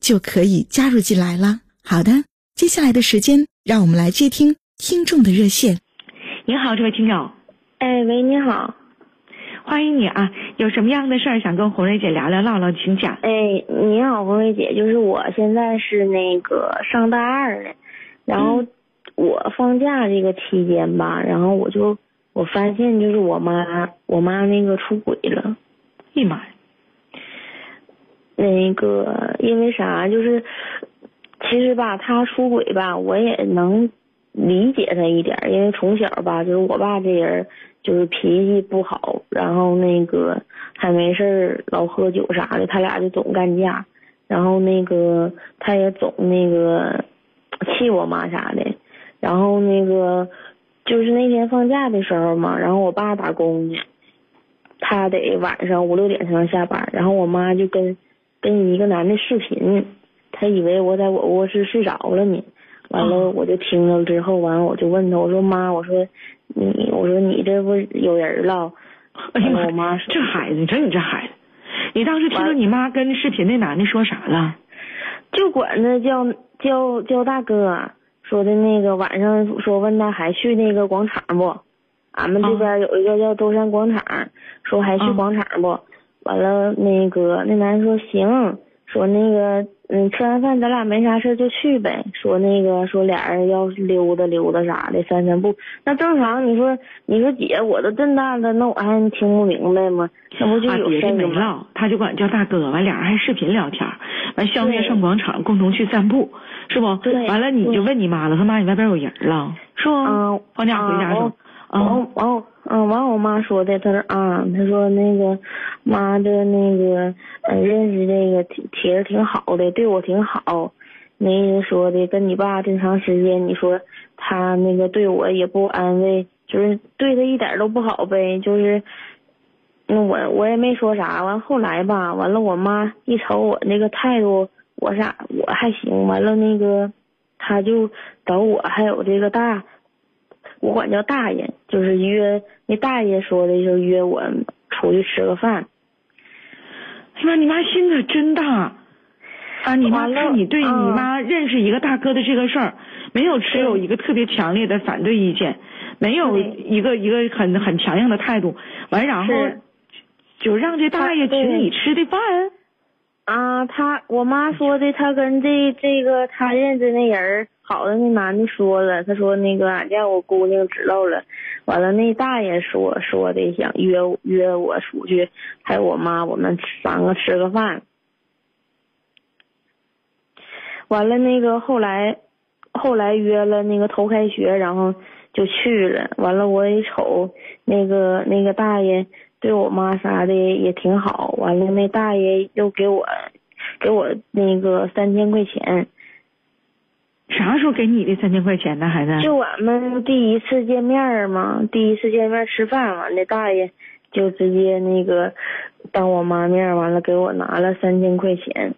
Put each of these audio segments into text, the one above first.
就可以加入进来了。好的，接下来的时间，让我们来接听听众的热线。你好，这位听众。哎，喂，你好，欢迎你啊！有什么样的事儿想跟红瑞姐聊聊唠唠，请讲。哎，你好，红瑞姐，就是我现在是那个上大二的，然后。我放假这个期间吧，然后我就我发现就是我妈我妈那个出轨了，哎妈呀！那个因为啥？就是其实吧，他出轨吧，我也能理解他一点，因为从小吧，就是我爸这人就是脾气不好，然后那个还没事儿老喝酒啥的，他俩就总干架，然后那个他也总那个气我妈啥的。然后那个就是那天放假的时候嘛，然后我爸打工去，他得晚上五六点才能下班。然后我妈就跟跟一个男的视频，他以为我在我卧室睡着了呢。完了我就听着之后，完了我就问他，我说妈，我说你，我说你这不有人了？哎呀我妈说这孩子，你瞅你这孩子，你当时听着你妈跟视频那男的说啥了？就管他叫叫叫大哥。说的那个晚上说问他还去那个广场不？俺们这边有一个叫舟山广场，说还去广场不？完了那个那男的说行，说那个嗯吃完饭咱俩没啥事就去呗。说那个说俩人要溜达溜达啥的散散步，那正常。你说你说姐我都这么大了，那我还听不明白吗？那不就有事没唠，他就管叫大哥，完俩人还视频聊天，完相约上广场共同去散步。是不？对。完了，你就问你妈了，他妈你外边有人了，是不？嗯。放假回家说。完完嗯完我妈说的，她说啊，她说那个妈的那个呃认识这个铁铁子挺好的，对我挺好。那人说的跟你爸这么长时间，你说他那个对我也不安慰，就是对他一点都不好呗，就是。那我我也没说啥，完后来吧，完了我妈一瞅我那个态度。我啥我还行，完了那个，他就找我还有这个大，我管叫大爷，就是约那大爷说的就是约我出去吃个饭。哎妈，你妈心可真大啊！你妈看你对你妈认识一个大哥的这个事儿，没有持有一个特别强烈的反对意见，没有一个一个很很强硬的态度，完然后就让这大爷请你吃的饭。啊，他我妈说的，他跟这这个他认识那人好的那男的说了，他说那个俺家我姑娘知道了，完了那大爷说说的想约约我出去，还有我妈我们三个吃个饭，完了那个后来后来约了那个头开学，然后就去了，完了我一瞅那个那个大爷。对我妈啥的也挺好，完了那大爷又给我，给我那个三千块钱。啥时候给你的三千块钱呢，孩子？就俺们第一次见面嘛，第一次见面吃饭，完那大爷就直接那个当我妈面，完了给我拿了三千块钱，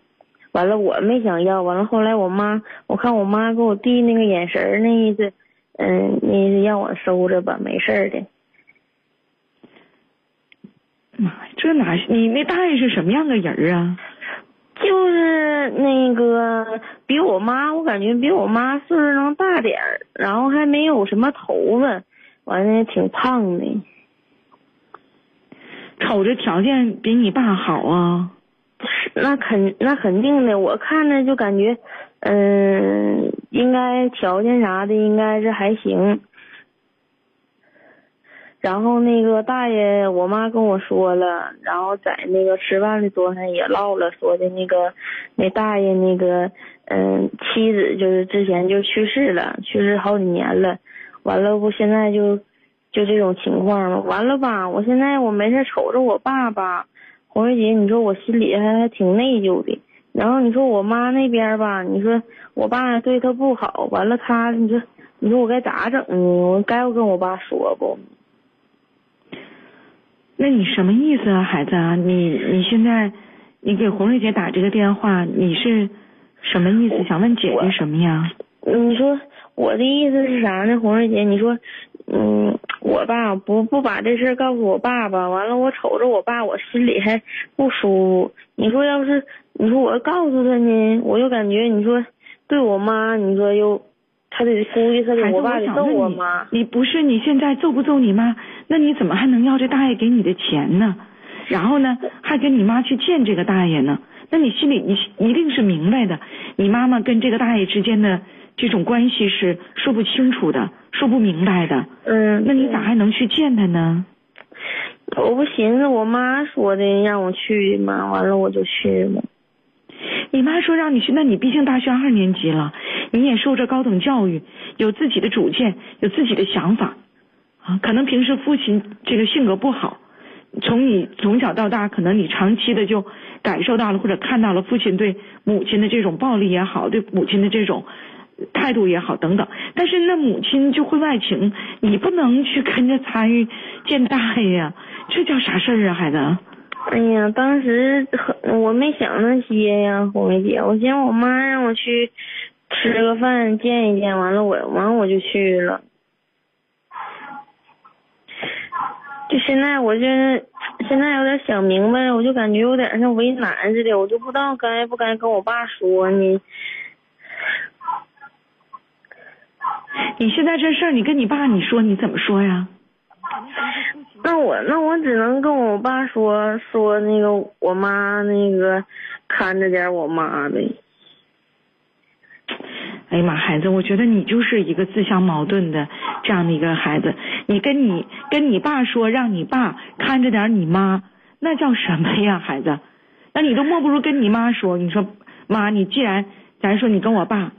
完了我没想要，完了后来我妈，我看我妈给我递那个眼神那意思，嗯，那意思让我收着吧，没事的。妈，这哪？你那大爷是什么样的人啊？就是那个比我妈，我感觉比我妈岁数能大点儿，然后还没有什么头发，完了挺胖的。瞅着条件比你爸好啊？那肯那肯定的，我看着就感觉，嗯，应该条件啥的应该是还行。然后那个大爷，我妈跟我说了，然后在那个吃饭的桌上也唠了，说的那个那大爷那个嗯妻子就是之前就去世了，去世好几年了，完了不现在就就这种情况了，完了吧？我现在我没事瞅着我爸爸，红瑞姐，你说我心里还还挺内疚的。然后你说我妈那边吧，你说我爸对她不好，完了他你说你说我该咋整呢？我该不跟我爸说不？那你什么意思啊，孩子啊？你你现在，你给红瑞姐打这个电话，你是什么意思？想问姐姐什么呀？你说我的意思是啥呢，红瑞姐？你说，嗯，我爸不不把这事告诉我爸爸，完了我瞅着我爸，我心里还不舒服。你说要是你说我告诉他呢，我又感觉你说对我妈，你说又。他得估计他得我爸得揍我妈。你不是你现在揍不揍你妈？那你怎么还能要这大爷给你的钱呢？然后呢，还跟你妈去见这个大爷呢？那你心里你一定是明白的，你妈妈跟这个大爷之间的这种关系是说不清楚的，说不明白的。嗯。那你咋还能去见他呢？我不寻思我妈说的让我去嘛，完了我就去了。你妈说让你去，那你毕竟大学二年级了。你也受着高等教育，有自己的主见，有自己的想法，啊，可能平时父亲这个性格不好，从你从小到大，可能你长期的就感受到了或者看到了父亲对母亲的这种暴力也好，对母亲的这种态度也好等等。但是那母亲就会外情，你不能去跟着参与见大爷呀，这叫啥事儿啊，孩子？哎呀，当时我没想那些呀，红梅姐，我寻思我妈让我去。吃个饭见一见，完了我完我就去了。就现在我就现在有点想明白了，我就感觉有点像为难似的，我就不知道该不该跟我爸说呢。你现在这事儿，你跟你爸你说你怎么说呀？那我那我只能跟我爸说说那个我妈那个看着点我妈呗。哎呀妈，孩子，我觉得你就是一个自相矛盾的这样的一个孩子。你跟你跟你爸说，让你爸看着点你妈，那叫什么呀，孩子？那你都莫不如跟你妈说，你说妈，你既然咱说你跟我爸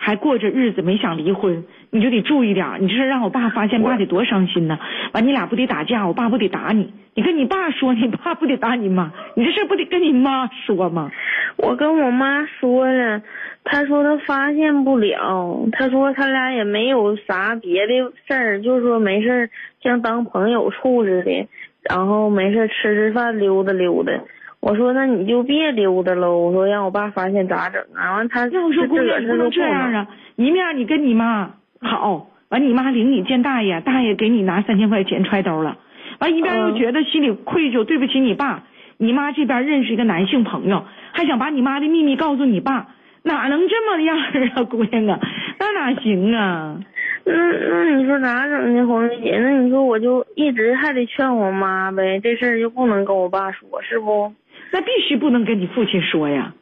还过着日子，没想离婚，你就得注意点。你这是让我爸发现，爸得多伤心呢。完，你俩不得打架，我爸不得打你。你跟你爸说，你爸不得打你妈？你这事不得跟你妈说吗？我跟我妈说了。她说她发现不了，她说他俩也没有啥别的事儿，就是说没事儿像当朋友处似的，然后没事吃吃饭溜达溜达。我说那你就别溜达喽，我说让我爸发现咋整啊？完他要说姑娘不能这样啊，一面你跟你妈好，完你妈领你见大爷，大爷给你拿三千块钱揣兜了，完一边又觉得心里愧疚，对不起你爸，你妈这边认识一个男性朋友，还想把你妈的秘密告诉你爸。哪能这么样啊，姑娘啊，那哪行啊？那那你说咋整呢，红梅姐？那你说我就一直还得劝我妈呗，这事儿就不能跟我爸说，是不？那必须不能跟你父亲说呀。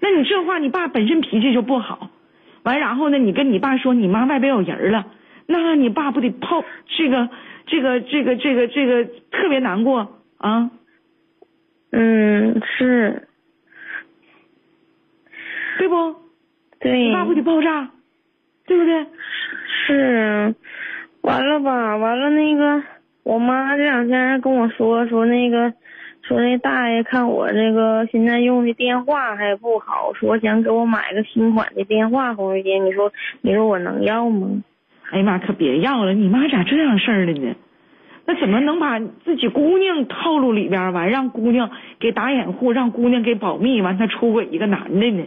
那你这话，你爸本身脾气就不好，完然后呢，你跟你爸说你妈外边有人了，那你爸不得泡这个这个这个这个这个特别难过啊？嗯，是。对不？对，你爸不得爆炸，对不对？是，完了吧？完了那个，我妈这两天跟我说说那个，说那大爷看我这个现在用的电话还不好，说想给我买个新款的电话。红瑞姐，你说你说我能要吗？哎呀妈，可别要了！你妈咋这样事儿了呢？那怎么能把自己姑娘套路里边儿完，让姑娘给打掩护，让姑娘给保密，完他出轨一个男的呢？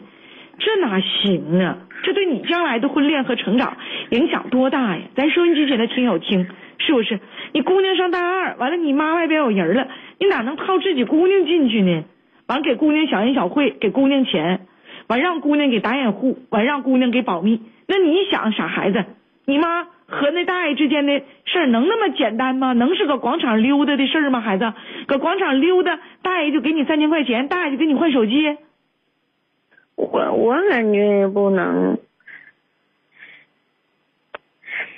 这哪行啊！这对你将来的婚恋和成长影响多大呀？咱收音机前的听友听，是不是？你姑娘上大二，完了你妈外边有人了，你哪能套自己姑娘进去呢？完给姑娘小恩小惠，给姑娘钱，完让姑娘给打掩护，完让姑娘给保密。那你想，傻孩子，你妈和那大爷之间的事儿能那么简单吗？能是搁广场溜达的事儿吗？孩子，搁广场溜达，大爷就给你三千块钱，大爷就给你换手机。我我感觉也不能，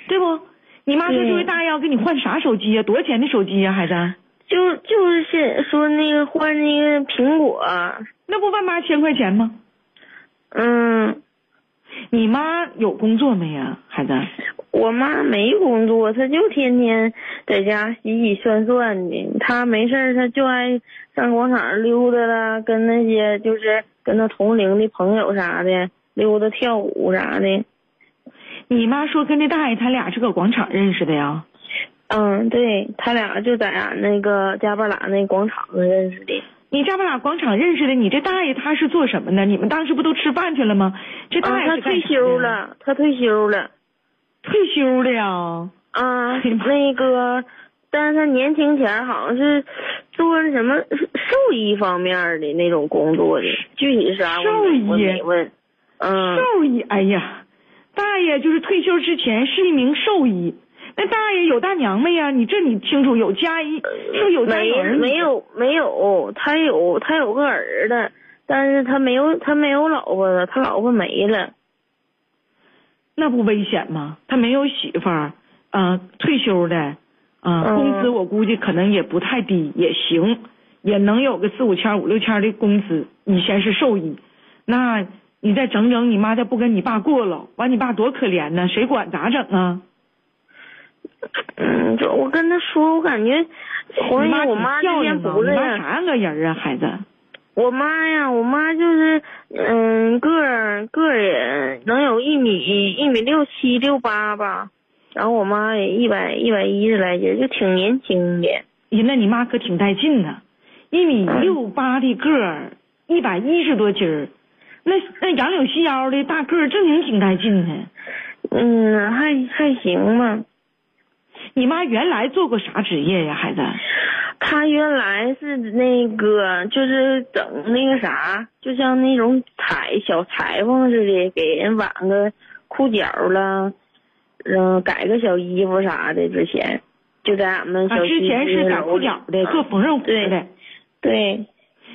对不？你妈说这位大爷要给你换啥手机呀？多少钱的手机呀，孩子？就就是现说那个换那个苹果，那不万八千块钱吗？嗯，你妈有工作没呀，孩子？我妈没工作，她就天天在家洗洗涮涮的。她没事儿，她就爱上广场溜达了，跟那些就是跟她同龄的朋友啥的溜达跳舞啥的。你妈说跟那大爷他俩是搁广场认识的呀？嗯，对他俩就在俺那个加巴拉那广场上认识的。你加巴拉广场认识的？你这大爷他是做什么的？你们当时不都吃饭去了吗？这大爷他退休了，他退休了。退休了呀？啊，那个，但是他年轻前好像是做什么兽医方面的那种工作的，具体是啥兽医我没问。嗯，兽医，哎呀，大爷就是退休之前是一名兽医。那大爷有大娘没呀？你这你清楚有家一是有家没没有没有，他有他有个儿子，但是他没有他没有老婆了，他老婆没了。那不危险吗？他没有媳妇儿，啊，退休的，啊，工资我估计可能也不太低，也行，也能有个四五千、五六千的工资。以前是兽医，那你再整整你妈再不跟你爸过了，完你爸多可怜呢，谁管咋整啊？嗯，就我跟他说，我感觉，我妈我妈教天不妈啥样个人啊，孩子？我妈呀，我妈就是嗯个儿个儿也能有一米一米六七六八吧，然后我妈也一百一百一十来斤，就挺年轻的。呀，那你妈可挺带劲的，一米六八的个儿，一百一十多斤儿，那那杨柳细腰的大个儿，正经挺带劲的。嗯，还还行吧。你妈原来做过啥职业呀，孩子？她原来是那个，就是整那个啥，就像那种裁小裁缝似的，给人挽个裤脚了，嗯，改个小衣服啥的。之前就在俺们小之前是改裤脚的，做缝纫活的。对，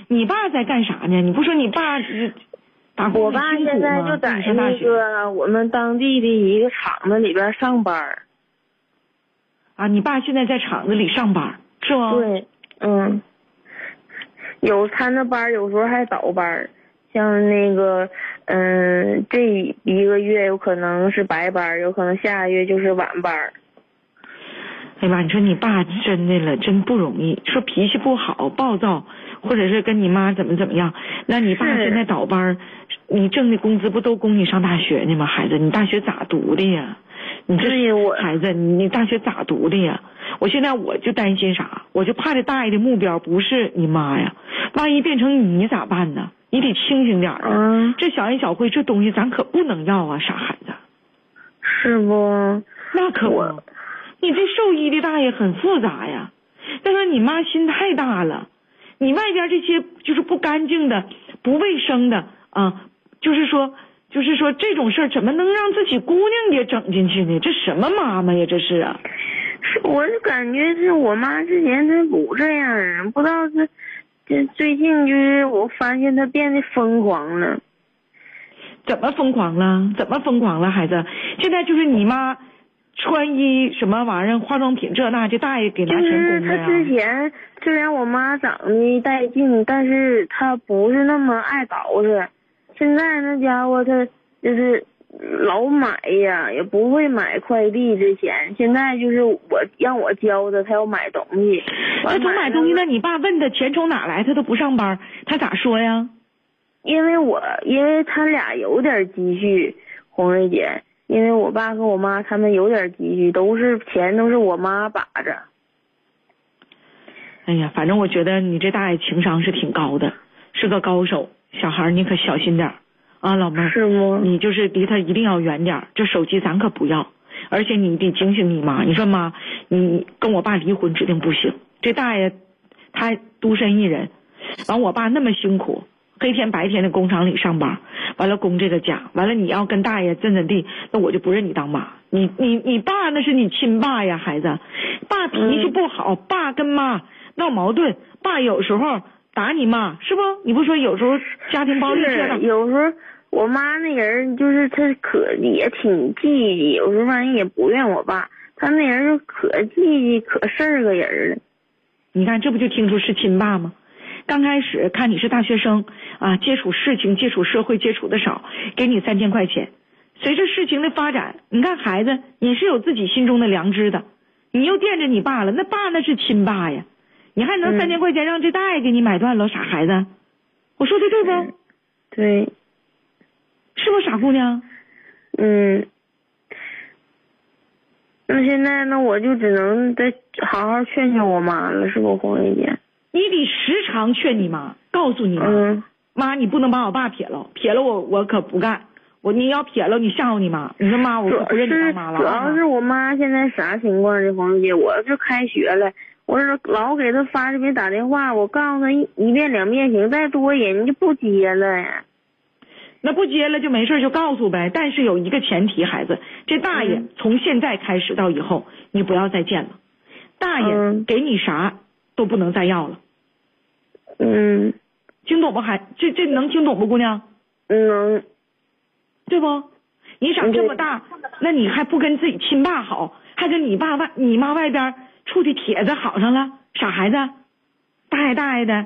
你爸在干啥呢？你不说你爸我爸现在就在那个我们当地的一个厂子里边上班。啊，你爸现在在厂子里上班是吗？对，嗯，有参着班，有时候还倒班。像那个，嗯，这一个月有可能是白班，有可能下个月就是晚班。哎妈，你说你爸真的了，真不容易。说脾气不好、暴躁，或者是跟你妈怎么怎么样，那你爸现在倒班，你挣的工资不都供你上大学呢吗？孩子，你大学咋读的呀？你这孩子，你你大学咋读的呀？我现在我就担心啥？我就怕这大爷的目标不是你妈呀，万一变成你咋办呢？你得清醒点啊！这小恩小惠这东西咱可不能要啊，傻孩子。是不？那可不。你这兽医的大爷很复杂呀。再说你妈心太大了，你外边这些就是不干净的、不卫生的啊，就是说。就是说这种事儿怎么能让自己姑娘也整进去呢？这什么妈妈呀？这是啊！是，我就感觉是我妈之前她不这样，不知道是这最近就是我发现她变得疯狂了。怎么疯狂了？怎么疯狂了？孩子，现在就是你妈穿衣什么玩意儿、化妆品这那，这大爷给拿钱供的呀。就是她之前虽然我妈长得带劲，但是她不是那么爱捯饬。现在那家伙他就是老买呀，也不会买快递之前。现在就是我让我教他，他要买东西。他总买东西，那你爸问他钱从哪来，他都不上班，他咋说呀？因为我因为他俩有点积蓄，红瑞姐，因为我爸和我妈他们有点积蓄，都是钱都是我妈把着。哎呀，反正我觉得你这大爷情商是挺高的，是个高手。小孩你可小心点啊，老妹儿。是吗？你就是离他一定要远点这手机咱可不要，而且你得警醒你妈。你说妈，你跟我爸离婚指定不行。这大爷，他独身一人，完我爸那么辛苦，黑天白天的工厂里上班，完了供这个家，完了你要跟大爷怎怎地，那我就不认你当妈。你你你爸那是你亲爸呀，孩子，爸脾气不好，爸跟妈闹矛盾，爸有时候打你妈，是不？你不说有时候家庭暴力是有时候我妈那人就是她可也挺记记，有时候反正也不怨我爸，她那人就可记记可事儿个人了。你看这不就听出是亲爸吗？刚开始看你是大学生啊，接触事情、接触社会接触的少，给你三千块钱。随着事情的发展，你看孩子你是有自己心中的良知的，你又惦着你爸了，那爸那是亲爸呀，你还能三千块钱让这大爷给你买断了？傻孩子，我说的对不？对，是不傻姑娘？嗯，那现在那我就只能再好好劝劝我妈了，是不，红瑞姐？你得时常劝你妈，告诉你妈，妈，你不能把我爸撇了，撇了我我可不干。我你要撇了，你吓唬你妈？你说妈，我不认你当妈了。主要是我妈现在啥情况呢？黄姐，我这开学了，我是老给他发视频打电话，我告诉他一一遍两遍行，再多人就不接了呀。那不接了就没事就告诉呗。但是有一个前提，孩子，这大爷从现在开始到以后，你不要再见了。大爷给你啥都不能再要了。嗯，听懂不？孩，这这能听懂不，姑娘？能。对不？你长这么大，那你还不跟自己亲爸好，还跟你爸外、你妈外边处的帖子好上了？傻孩子，大爷大爷的，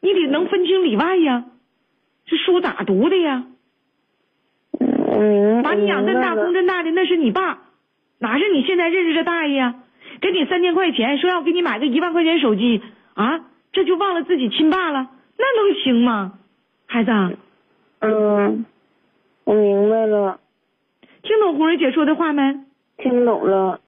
你得能分清里外呀。这书咋读的呀？把你养这大供这大的，那是你爸，哪是你现在认识这大爷呀？给你三千块钱，说要给你买个一万块钱手机啊，这就忘了自己亲爸了？那能行吗？孩子，嗯。我明白了，听懂红蕊姐说的话没？听懂了。